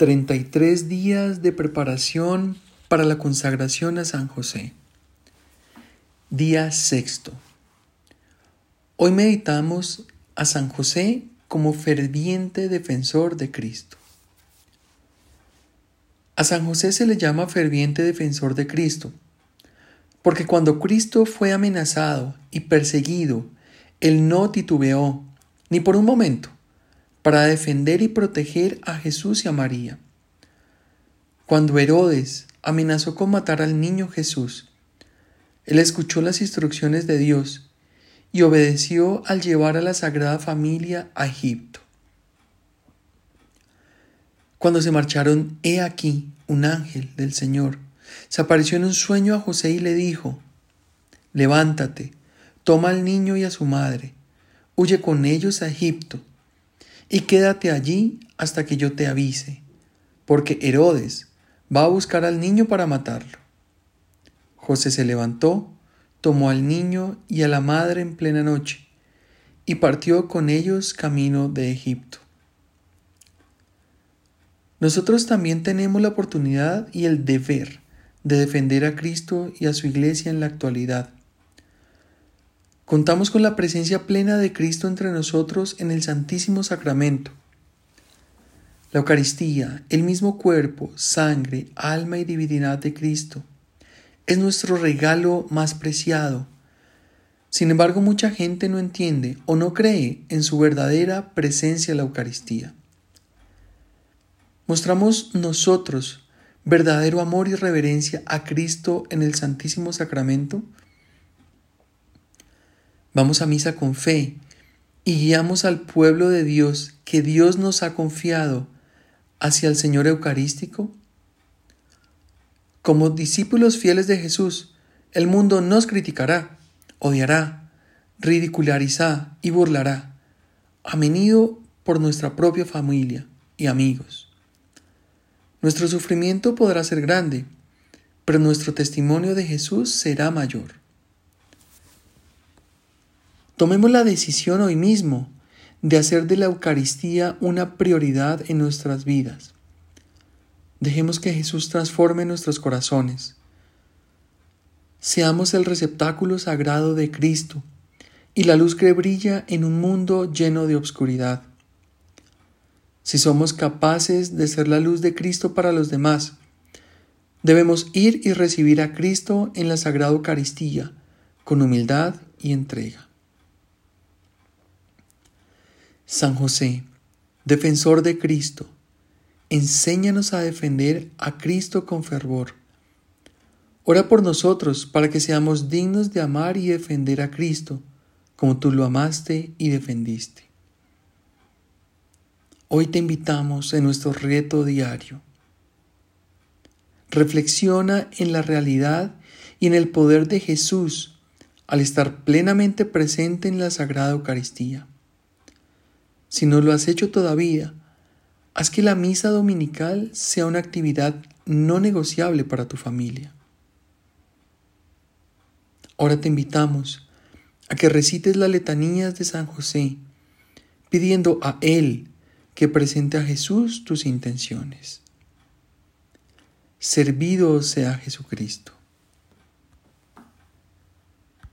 33 días de preparación para la consagración a San José. Día sexto. Hoy meditamos a San José como ferviente defensor de Cristo. A San José se le llama ferviente defensor de Cristo, porque cuando Cristo fue amenazado y perseguido, él no titubeó, ni por un momento, para defender y proteger a Jesús y a María. Cuando Herodes amenazó con matar al niño Jesús, él escuchó las instrucciones de Dios y obedeció al llevar a la Sagrada Familia a Egipto. Cuando se marcharon, he aquí, un ángel del Señor se apareció en un sueño a José y le dijo, Levántate, toma al niño y a su madre, huye con ellos a Egipto y quédate allí hasta que yo te avise, porque Herodes va a buscar al niño para matarlo. José se levantó, tomó al niño y a la madre en plena noche, y partió con ellos camino de Egipto. Nosotros también tenemos la oportunidad y el deber de defender a Cristo y a su iglesia en la actualidad Contamos con la presencia plena de Cristo entre nosotros en el Santísimo Sacramento. La Eucaristía, el mismo cuerpo, sangre, alma y divinidad de Cristo, es nuestro regalo más preciado. Sin embargo, mucha gente no entiende o no cree en su verdadera presencia en la Eucaristía. Mostramos nosotros verdadero amor y reverencia a Cristo en el Santísimo Sacramento Vamos a misa con fe y guiamos al pueblo de Dios que Dios nos ha confiado hacia el Señor Eucarístico. Como discípulos fieles de Jesús, el mundo nos criticará, odiará, ridicularizará y burlará, a menudo por nuestra propia familia y amigos. Nuestro sufrimiento podrá ser grande, pero nuestro testimonio de Jesús será mayor. Tomemos la decisión hoy mismo de hacer de la Eucaristía una prioridad en nuestras vidas. Dejemos que Jesús transforme nuestros corazones. Seamos el receptáculo sagrado de Cristo y la luz que brilla en un mundo lleno de obscuridad. Si somos capaces de ser la luz de Cristo para los demás, debemos ir y recibir a Cristo en la Sagrada Eucaristía con humildad y entrega. San José, defensor de Cristo, enséñanos a defender a Cristo con fervor. Ora por nosotros para que seamos dignos de amar y defender a Cristo, como tú lo amaste y defendiste. Hoy te invitamos en nuestro reto diario. Reflexiona en la realidad y en el poder de Jesús al estar plenamente presente en la Sagrada Eucaristía. Si no lo has hecho todavía, haz que la misa dominical sea una actividad no negociable para tu familia. Ahora te invitamos a que recites las letanías de San José, pidiendo a Él que presente a Jesús tus intenciones. Servido sea Jesucristo.